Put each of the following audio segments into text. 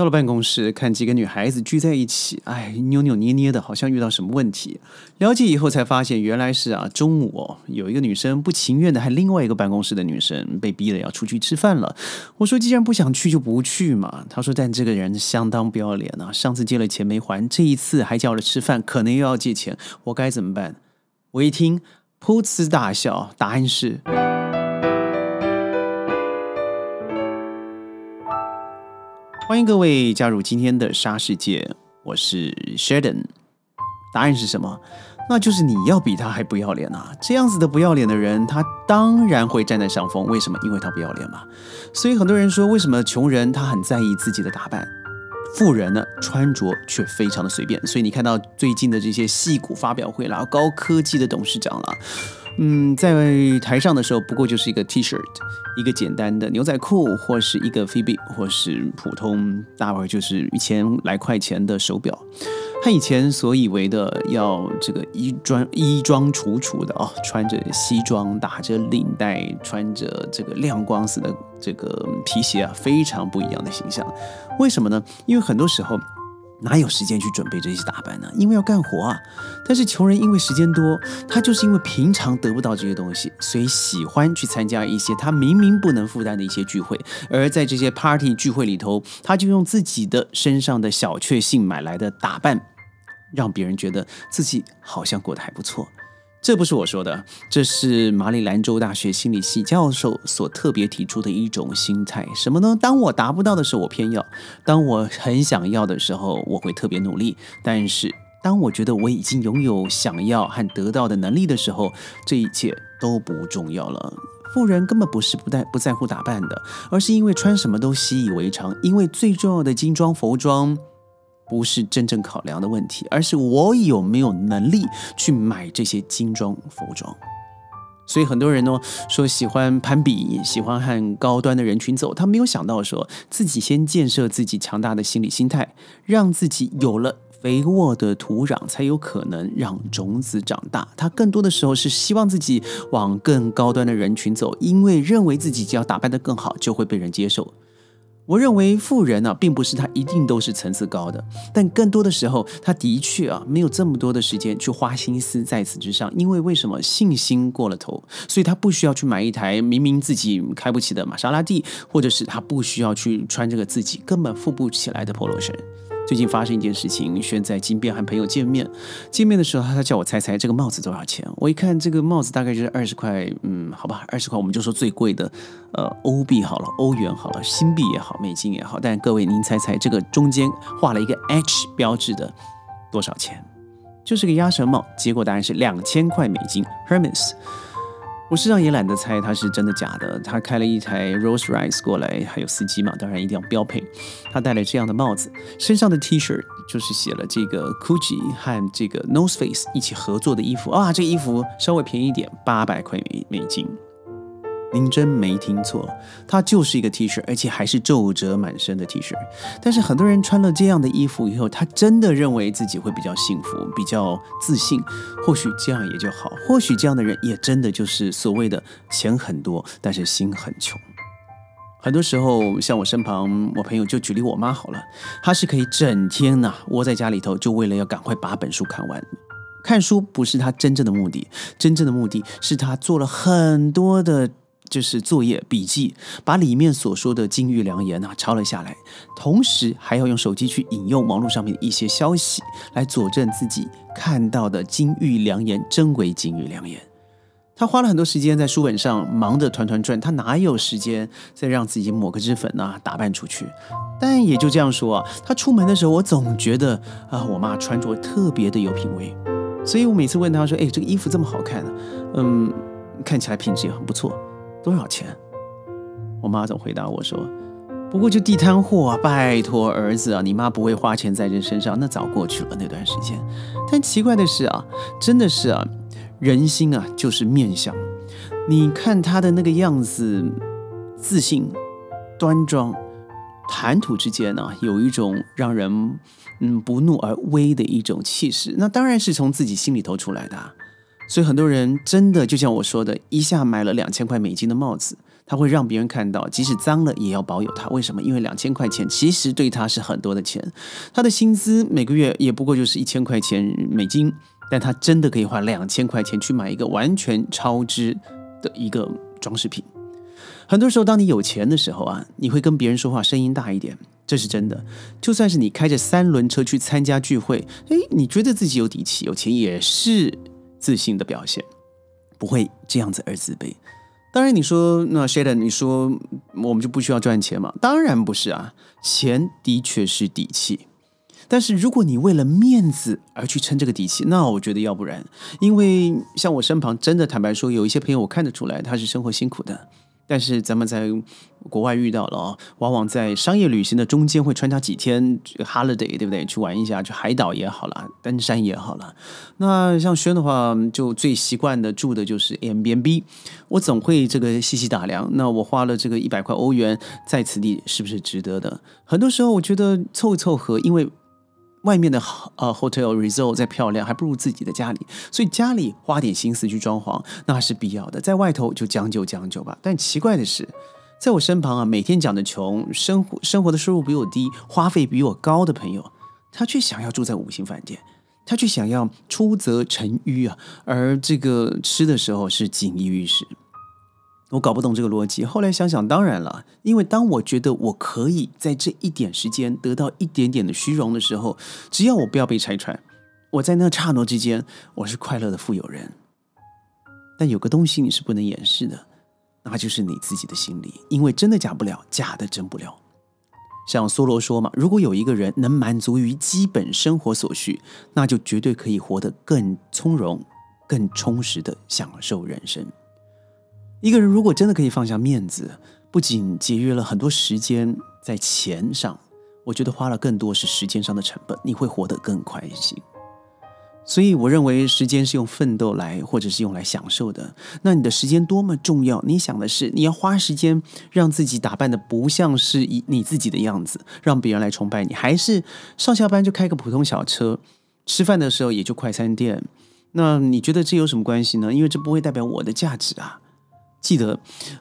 到了办公室，看几个女孩子聚在一起，哎，扭扭捏捏的，好像遇到什么问题。了解以后才发现，原来是啊，中午哦，有一个女生不情愿的，还另外一个办公室的女生被逼的要出去吃饭了。我说，既然不想去就不去嘛。他说，但这个人相当不要脸啊，上次借了钱没还，这一次还叫了吃饭，可能又要借钱，我该怎么办？我一听，噗呲大笑，答案是。欢迎各位加入今天的沙世界，我是 Sheldon。答案是什么？那就是你要比他还不要脸啊！这样子的不要脸的人，他当然会站在上风。为什么？因为他不要脸嘛。所以很多人说，为什么穷人他很在意自己的打扮，富人呢穿着却非常的随便？所以你看到最近的这些戏骨发表会啦，高科技的董事长啦。嗯，在台上的时候，不过就是一个 T 恤，一个简单的牛仔裤，或是一个 Phoebe，或是普通大概就是一千来块钱的手表。他以前所以为的要这个衣装衣装楚楚的哦，穿着西装，打着领带，穿着这个亮光似的这个皮鞋啊，非常不一样的形象。为什么呢？因为很多时候。哪有时间去准备这些打扮呢？因为要干活啊。但是穷人因为时间多，他就是因为平常得不到这些东西，所以喜欢去参加一些他明明不能负担的一些聚会。而在这些 party 聚会里头，他就用自己的身上的小确幸买来的打扮，让别人觉得自己好像过得还不错。这不是我说的，这是马里兰州大学心理系教授所特别提出的一种心态。什么呢？当我达不到的时候，我偏要；当我很想要的时候，我会特别努力。但是，当我觉得我已经拥有想要和得到的能力的时候，这一切都不重要了。富人根本不是不带不在乎打扮的，而是因为穿什么都习以为常。因为最重要的精装服装。不是真正考量的问题，而是我有没有能力去买这些精装服装。所以很多人呢说喜欢攀比，喜欢和高端的人群走，他没有想到说自己先建设自己强大的心理心态，让自己有了肥沃的土壤，才有可能让种子长大。他更多的时候是希望自己往更高端的人群走，因为认为自己只要打扮得更好，就会被人接受。我认为富人呢，并不是他一定都是层次高的，但更多的时候，他的确啊，没有这么多的时间去花心思在此之上。因为为什么信心过了头，所以他不需要去买一台明明自己开不起的玛莎拉蒂，或者是他不需要去穿这个自己根本付不起来的 polo 衫。最近发生一件事情，轩在金边和朋友见面，见面的时候他叫我猜猜这个帽子多少钱。我一看这个帽子大概就是二十块，嗯，好吧，二十块我们就说最贵的，呃，欧币好了，欧元好了，新币也好，美金也好。但各位您猜猜这个中间画了一个 H 标志的多少钱？就是个鸭舌帽，结果答案是两千块美金，Hermes。我实际上也懒得猜他是真的假的。他开了一台 Rolls Royce 过来，还有司机嘛，当然一定要标配。他戴了这样的帽子，身上的 T 恤就是写了这个 Gucci 和这个 Nose Face 一起合作的衣服啊，这衣服稍微便宜一点，八百块美美金。您真没听错，它就是一个 T 恤，而且还是皱褶满身的 T 恤。但是很多人穿了这样的衣服以后，他真的认为自己会比较幸福、比较自信。或许这样也就好，或许这样的人也真的就是所谓的钱很多，但是心很穷。很多时候，像我身旁我朋友就举例我妈好了，她是可以整天呐窝在家里头，就为了要赶快把本书看完。看书不是她真正的目的，真正的目的是她做了很多的。就是作业笔记，把里面所说的金玉良言啊抄了下来，同时还要用手机去引用网络上面的一些消息，来佐证自己看到的金玉良言真为金玉良言。他花了很多时间在书本上忙得团团转，他哪有时间再让自己抹个脂粉啊，打扮出去？但也就这样说啊，他出门的时候，我总觉得啊，我妈穿着特别的有品味，所以我每次问他说：“哎，这个衣服这么好看呢？嗯，看起来品质也很不错。”多少钱？我妈总回答我说：“不过就地摊货啊，拜托儿子啊，你妈不会花钱在人身上，那早过去了那段时间。”但奇怪的是啊，真的是啊，人心啊就是面相。你看他的那个样子，自信、端庄，谈吐之间呢，有一种让人嗯不怒而威的一种气势。那当然是从自己心里头出来的。所以很多人真的就像我说的，一下买了两千块美金的帽子，他会让别人看到，即使脏了也要保有它。为什么？因为两千块钱其实对他是很多的钱，他的薪资每个月也不过就是一千块钱美金，但他真的可以花两千块钱去买一个完全超支的一个装饰品。很多时候，当你有钱的时候啊，你会跟别人说话声音大一点，这是真的。就算是你开着三轮车去参加聚会，诶，你觉得自己有底气、有钱，也是自信的表现，不会这样子而自卑。当然，你说那 Shaden，你说我们就不需要赚钱嘛？当然不是啊，钱的确是底气。但是如果你为了面子而去撑这个底气，那我觉得要不然。因为像我身旁，真的坦白说，有一些朋友我看得出来他是生活辛苦的。但是咱们在国外遇到了，往往在商业旅行的中间会穿插几天 holiday，对不对？去玩一下，去海岛也好了，登山也好了。那像轩的话，就最习惯的住的就是 M B N B。我总会这个细细打量，那我花了这个一百块欧元在此地，是不是值得的？很多时候我觉得凑一凑合，因为。外面的呃 hotel resort 再漂亮，还不如自己的家里。所以家里花点心思去装潢，那是必要的。在外头就将就将就吧。但奇怪的是，在我身旁啊，每天讲的穷，生活生活的收入比我低，花费比我高的朋友，他却想要住在五星饭店，他却想要出则成淤啊，而这个吃的时候是锦衣玉食。我搞不懂这个逻辑，后来想想，当然了，因为当我觉得我可以在这一点时间得到一点点的虚荣的时候，只要我不要被拆穿，我在那刹那之间，我是快乐的富有人。但有个东西你是不能掩饰的，那就是你自己的心理，因为真的假不了，假的真不了。像梭罗说嘛，如果有一个人能满足于基本生活所需，那就绝对可以活得更从容、更充实的享受人生。一个人如果真的可以放下面子，不仅节约了很多时间在钱上，我觉得花了更多是时间上的成本，你会活得更开心。所以我认为时间是用奋斗来，或者是用来享受的。那你的时间多么重要？你想的是你要花时间让自己打扮的不像是以你自己的样子，让别人来崇拜你，还是上下班就开个普通小车，吃饭的时候也就快餐店？那你觉得这有什么关系呢？因为这不会代表我的价值啊。记得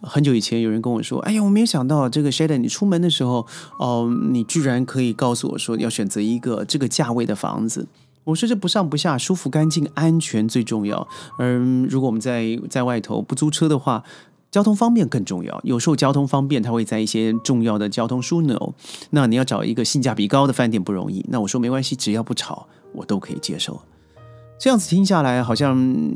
很久以前有人跟我说：“哎呀，我没有想到这个 s h a d o n 你出门的时候，哦，你居然可以告诉我说要选择一个这个价位的房子。”我说：“这不上不下，舒服、干净、安全最重要。嗯，如果我们在在外头不租车的话，交通方便更重要。有时候交通方便，它会在一些重要的交通枢纽。那你要找一个性价比高的饭店不容易。那我说没关系，只要不吵，我都可以接受。”这样子听下来，好像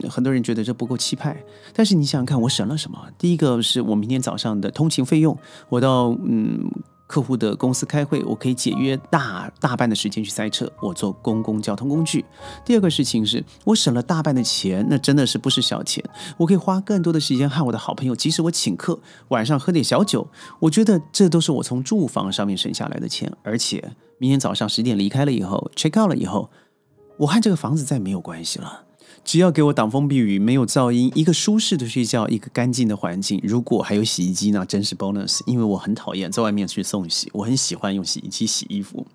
很多人觉得这不够气派。但是你想想看，我省了什么？第一个是我明天早上的通勤费用，我到嗯客户的公司开会，我可以节约大大半的时间去塞车，我坐公共交通工具。第二个事情是我省了大半的钱，那真的是不是小钱？我可以花更多的时间和我的好朋友，即使我请客，晚上喝点小酒，我觉得这都是我从住房上面省下来的钱。而且明天早上十点离开了以后，check out 了以后。我和这个房子再没有关系了，只要给我挡风避雨，没有噪音，一个舒适的睡觉，一个干净的环境。如果还有洗衣机，那真是 bonus。因为我很讨厌在外面去送洗，我很喜欢用洗衣机洗衣服。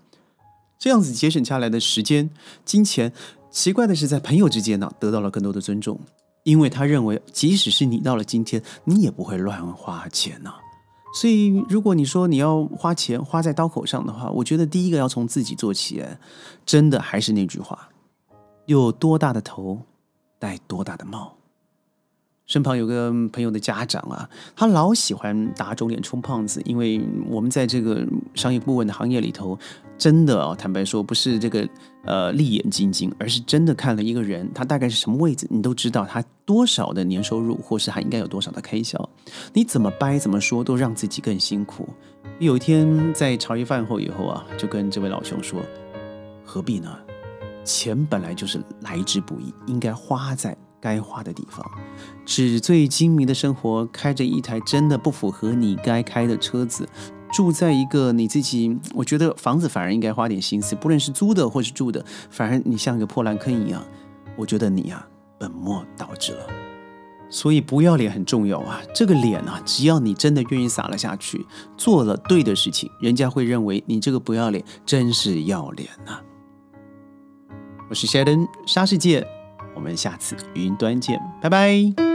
这样子节省下来的时间、金钱，奇怪的是在朋友之间呢得到了更多的尊重，因为他认为即使是你到了今天，你也不会乱花钱呐。所以，如果你说你要花钱花在刀口上的话，我觉得第一个要从自己做起。真的还是那句话，有多大的头，戴多大的帽。身旁有个朋友的家长啊，他老喜欢打肿脸充胖子，因为我们在这个商业顾问的行业里头，真的啊，坦白说不是这个呃利眼金睛，而是真的看了一个人，他大概是什么位置，你都知道他多少的年收入，或是他应该有多少的开销，你怎么掰怎么说，都让自己更辛苦。有一天在茶余饭后以后啊，就跟这位老兄说，何必呢？钱本来就是来之不易，应该花在。该花的地方，纸醉金迷的生活，开着一台真的不符合你该开的车子，住在一个你自己，我觉得房子反而应该花点心思，不论是租的或是住的，反而你像个破烂坑一样，我觉得你呀本末倒置了。所以不要脸很重要啊，这个脸啊，只要你真的愿意撒了下去，做了对的事情，人家会认为你这个不要脸真是要脸呐。我是 Sheldon 沙世界。我们下次云端见，拜拜。